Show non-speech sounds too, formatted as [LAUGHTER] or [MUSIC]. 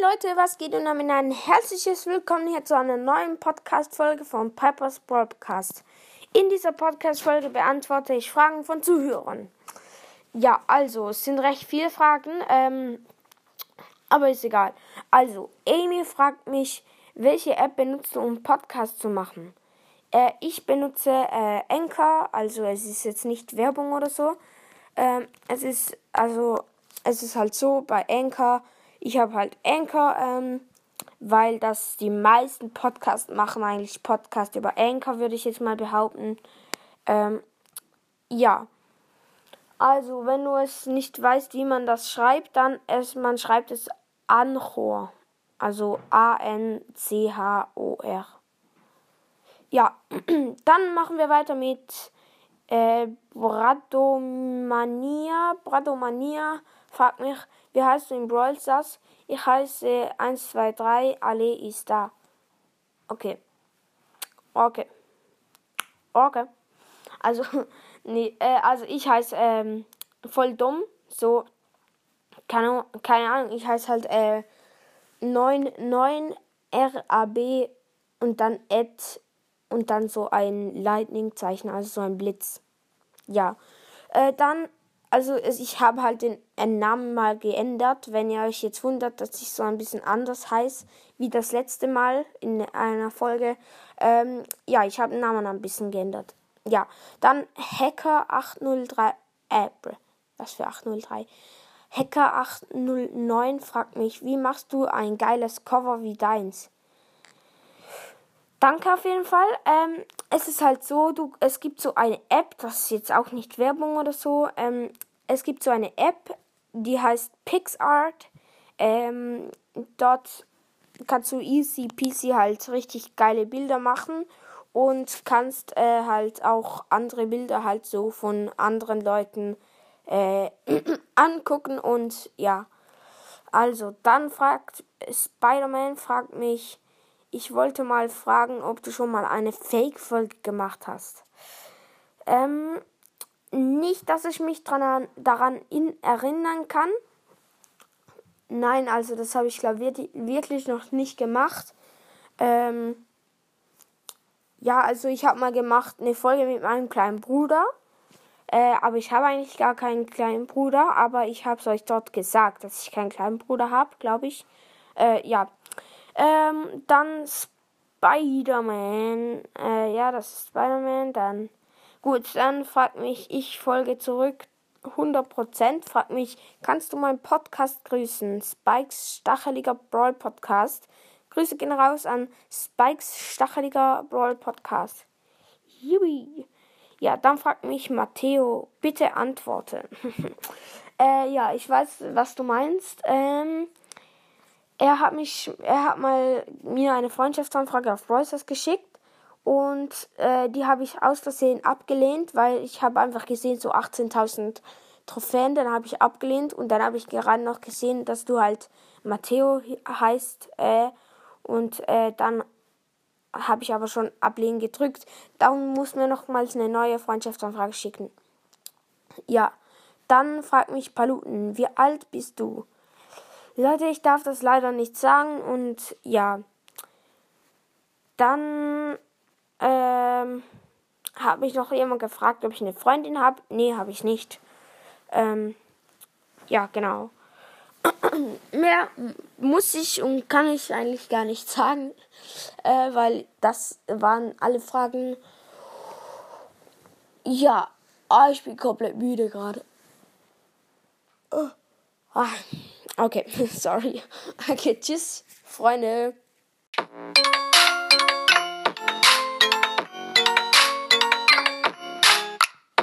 Leute, was geht und damit ein herzliches Willkommen hier zu einer neuen Podcast-Folge von Pipers Broadcast. In dieser Podcast-Folge beantworte ich Fragen von Zuhörern. Ja, also, es sind recht viele Fragen, ähm, aber ist egal. Also, Amy fragt mich, welche App benutzt du, um Podcast zu machen? Äh, ich benutze äh, Anchor, also es ist jetzt nicht Werbung oder so. Ähm, es ist, also, es ist halt so bei Anchor, ich habe halt Anchor, ähm, weil das die meisten Podcasts machen eigentlich Podcast über Anchor, würde ich jetzt mal behaupten. Ähm, ja. Also, wenn du es nicht weißt, wie man das schreibt, dann es, man schreibt es Anchor. Also A-N-C-H-O-R. Ja, [CLEARS THROAT] dann machen wir weiter mit äh, Bradomania. Bradomania fragt mich, wie heißt du in Brawl Stars? Ich heiße 123, alle ist da. Okay. Okay. Okay. Also, [LAUGHS] nee, äh, also ich heiße ähm, voll dumm. So, keine, keine Ahnung, ich heiße halt äh, 99 RAB und dann Ad und dann so ein Lightning-Zeichen, also so ein Blitz. Ja. Äh, dann also ich habe halt den Namen mal geändert, wenn ihr euch jetzt wundert, dass ich so ein bisschen anders heiße wie das letzte Mal in einer Folge. Ähm, ja, ich habe den Namen ein bisschen geändert. Ja, dann Hacker 803, äh, was für 803? Hacker 809 fragt mich, wie machst du ein geiles Cover wie deins? Danke auf jeden Fall. Ähm, es ist halt so, du, es gibt so eine App, das ist jetzt auch nicht Werbung oder so. Ähm, es gibt so eine App, die heißt PixArt. Ähm, dort kannst du easy peasy halt richtig geile Bilder machen und kannst äh, halt auch andere Bilder halt so von anderen Leuten äh, [CLEARS THROAT] angucken und ja. Also, dann fragt Spider-Man fragt mich, ich wollte mal fragen, ob du schon mal eine Fake-Folge gemacht hast. Ähm, nicht, dass ich mich dran, daran in, erinnern kann. Nein, also das habe ich glaube ich wirklich noch nicht gemacht. Ähm, ja, also ich habe mal gemacht eine Folge mit meinem kleinen Bruder. Äh, aber ich habe eigentlich gar keinen kleinen Bruder, aber ich habe es euch dort gesagt, dass ich keinen kleinen Bruder habe, glaube ich. Äh, ja. Ähm, dann Spider-Man. Äh, ja, das ist Spider-Man. Dann. Gut, dann fragt mich, ich folge zurück. 100% fragt mich, kannst du meinen Podcast grüßen? Spikes Stacheliger Brawl Podcast. Grüße gehen raus an Spikes Stacheliger Brawl Podcast. Yui. Ja, dann fragt mich Matteo, bitte antworte. [LAUGHS] äh, ja, ich weiß, was du meinst. Ähm, er hat mich, er hat mal mir eine Freundschaftsanfrage auf Brawlers geschickt und äh, die habe ich aus Versehen abgelehnt, weil ich habe einfach gesehen so 18.000 Trophäen, dann habe ich abgelehnt und dann habe ich gerade noch gesehen, dass du halt Matteo heißt äh, und äh, dann habe ich aber schon ablehnen gedrückt. Darum muss mir nochmals eine neue Freundschaftsanfrage schicken. Ja, dann fragt mich Paluten, wie alt bist du? Leute, ich darf das leider nicht sagen und ja. Dann ähm, hat mich noch jemand gefragt, ob ich eine Freundin habe. Nee, habe ich nicht. Ähm, ja, genau. [CLEARS THROAT] Mehr muss ich und kann ich eigentlich gar nicht sagen, äh, weil das waren alle Fragen. Ja, ah, ich bin komplett müde gerade. Oh. Okay, [LAUGHS] sorry. Okay, tschüss, Freunde.